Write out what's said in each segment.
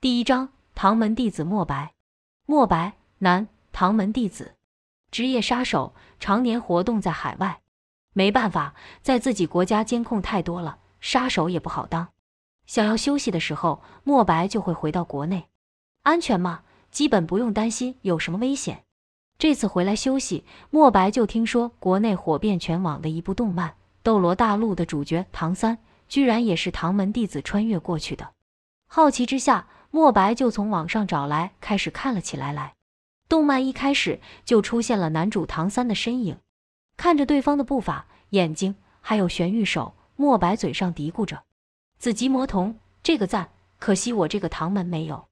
第一章：唐门弟子莫白。莫白，男，唐门弟子，职业杀手，常年活动在海外。没办法，在自己国家监控太多了，杀手也不好当。想要休息的时候，莫白就会回到国内。安全吗？基本不用担心有什么危险。这次回来休息，莫白就听说国内火遍全网的一部动漫《斗罗大陆》的主角唐三，居然也是唐门弟子穿越过去的。好奇之下。莫白就从网上找来，开始看了起来。来，动漫一开始就出现了男主唐三的身影，看着对方的步伐、眼睛，还有玄玉手，莫白嘴上嘀咕着：“紫极魔瞳，这个赞，可惜我这个唐门没有。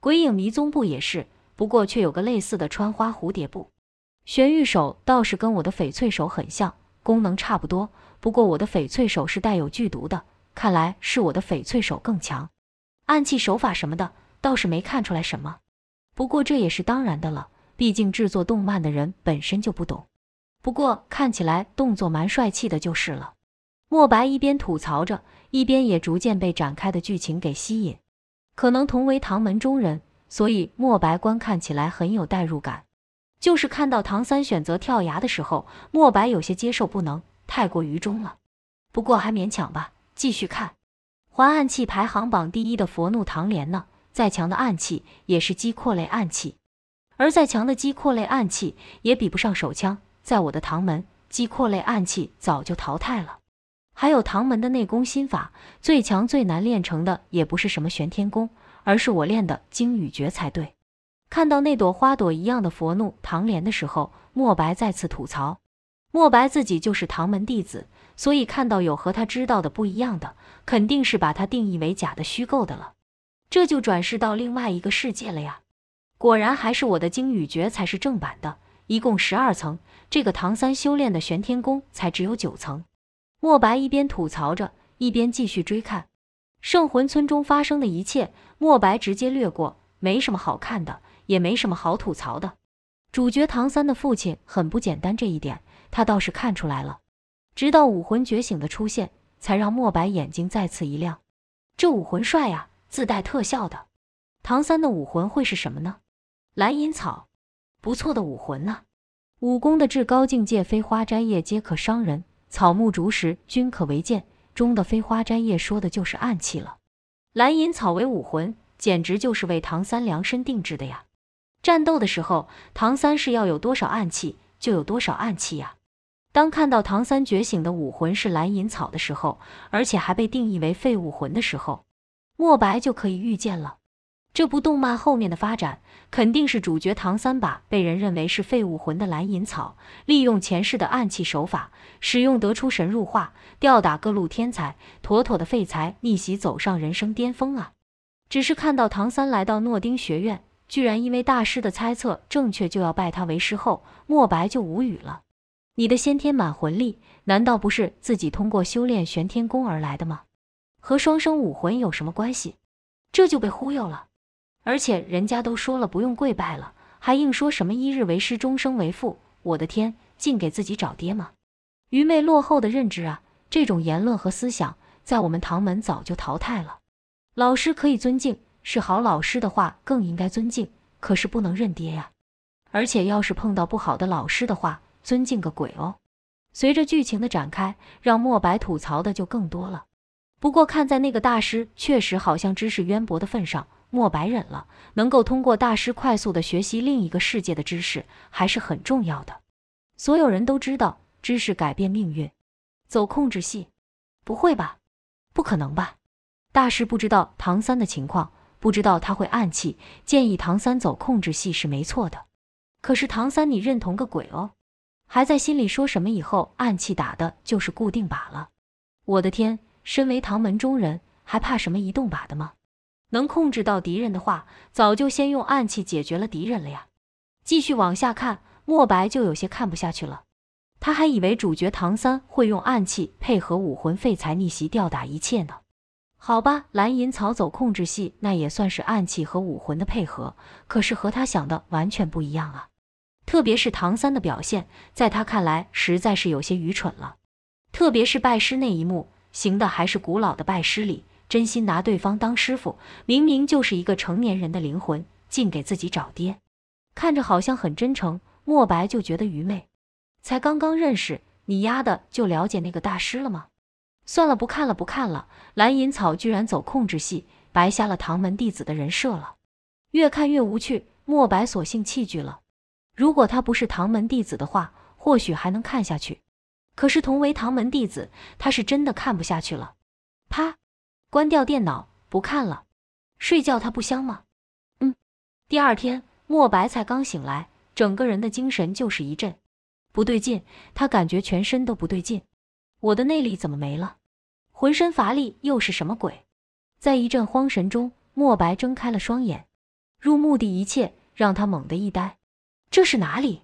鬼影迷踪步也是，不过却有个类似的穿花蝴蝶步。玄玉手倒是跟我的翡翠手很像，功能差不多，不过我的翡翠手是带有剧毒的，看来是我的翡翠手更强。”暗器手法什么的倒是没看出来什么，不过这也是当然的了，毕竟制作动漫的人本身就不懂。不过看起来动作蛮帅气的，就是了。莫白一边吐槽着，一边也逐渐被展开的剧情给吸引。可能同为唐门中人，所以莫白观看起来很有代入感。就是看到唐三选择跳崖的时候，莫白有些接受不能，太过于中了。不过还勉强吧，继续看。还暗器排行榜第一的佛怒唐莲呢？再强的暗器也是击扩类暗器，而再强的击扩类暗器也比不上手枪。在我的唐门，击扩类暗器早就淘汰了。还有唐门的内功心法，最强最难练成的也不是什么玄天功，而是我练的惊羽诀才对。看到那朵花朵一样的佛怒唐莲的时候，莫白再次吐槽：莫白自己就是唐门弟子。所以看到有和他知道的不一样的，肯定是把他定义为假的、虚构的了。这就转世到另外一个世界了呀！果然还是我的经语诀才是正版的，一共十二层。这个唐三修炼的玄天功才只有九层。莫白一边吐槽着，一边继续追看圣魂村中发生的一切。莫白直接略过，没什么好看的，也没什么好吐槽的。主角唐三的父亲很不简单，这一点他倒是看出来了。直到武魂觉醒的出现，才让莫白眼睛再次一亮。这武魂帅呀，自带特效的。唐三的武魂会是什么呢？蓝银草，不错的武魂呢。武功的至高境界，飞花摘叶皆可伤人，草木竹石均可为剑。中的飞花摘叶说的就是暗器了。蓝银草为武魂，简直就是为唐三量身定制的呀。战斗的时候，唐三是要有多少暗器，就有多少暗器呀。当看到唐三觉醒的武魂是蓝银草的时候，而且还被定义为废武魂的时候，莫白就可以预见了，这部动漫后面的发展肯定是主角唐三把被人认为是废武魂的蓝银草，利用前世的暗器手法，使用得出神入化，吊打各路天才，妥妥的废材逆袭走上人生巅峰啊！只是看到唐三来到诺丁学院，居然因为大师的猜测正确就要拜他为师后，莫白就无语了。你的先天满魂力难道不是自己通过修炼玄天功而来的吗？和双生武魂有什么关系？这就被忽悠了。而且人家都说了不用跪拜了，还硬说什么一日为师，终生为父。我的天，净给自己找爹吗？愚昧落后的认知啊！这种言论和思想在我们唐门早就淘汰了。老师可以尊敬，是好老师的话更应该尊敬，可是不能认爹呀。而且要是碰到不好的老师的话，尊敬个鬼哦！随着剧情的展开，让莫白吐槽的就更多了。不过看在那个大师确实好像知识渊博的份上，莫白忍了。能够通过大师快速的学习另一个世界的知识，还是很重要的。所有人都知道知识改变命运，走控制系？不会吧？不可能吧？大师不知道唐三的情况，不知道他会暗器，建议唐三走控制系是没错的。可是唐三，你认同个鬼哦！还在心里说什么？以后暗器打的就是固定靶了。我的天，身为唐门中人，还怕什么移动靶的吗？能控制到敌人的话，早就先用暗器解决了敌人了呀。继续往下看，莫白就有些看不下去了。他还以为主角唐三会用暗器配合武魂废材逆袭吊打一切呢。好吧，蓝银草走控制系，那也算是暗器和武魂的配合，可是和他想的完全不一样啊。特别是唐三的表现，在他看来实在是有些愚蠢了。特别是拜师那一幕，行的还是古老的拜师礼，真心拿对方当师傅，明明就是一个成年人的灵魂，竟给自己找爹，看着好像很真诚。莫白就觉得愚昧，才刚刚认识你丫的就了解那个大师了吗？算了，不看了，不看了。蓝银草居然走控制系，白瞎了唐门弟子的人设了。越看越无趣，莫白索性弃剧了。如果他不是唐门弟子的话，或许还能看下去。可是同为唐门弟子，他是真的看不下去了。啪，关掉电脑，不看了。睡觉他不香吗？嗯。第二天，莫白才刚醒来，整个人的精神就是一阵不对劲，他感觉全身都不对劲。我的内力怎么没了？浑身乏力又是什么鬼？在一阵慌神中，莫白睁开了双眼，入目的一切让他猛地一呆。这是哪里？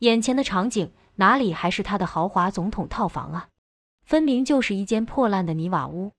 眼前的场景。哪里还是他的豪华总统套房啊？分明就是一间破烂的泥瓦屋。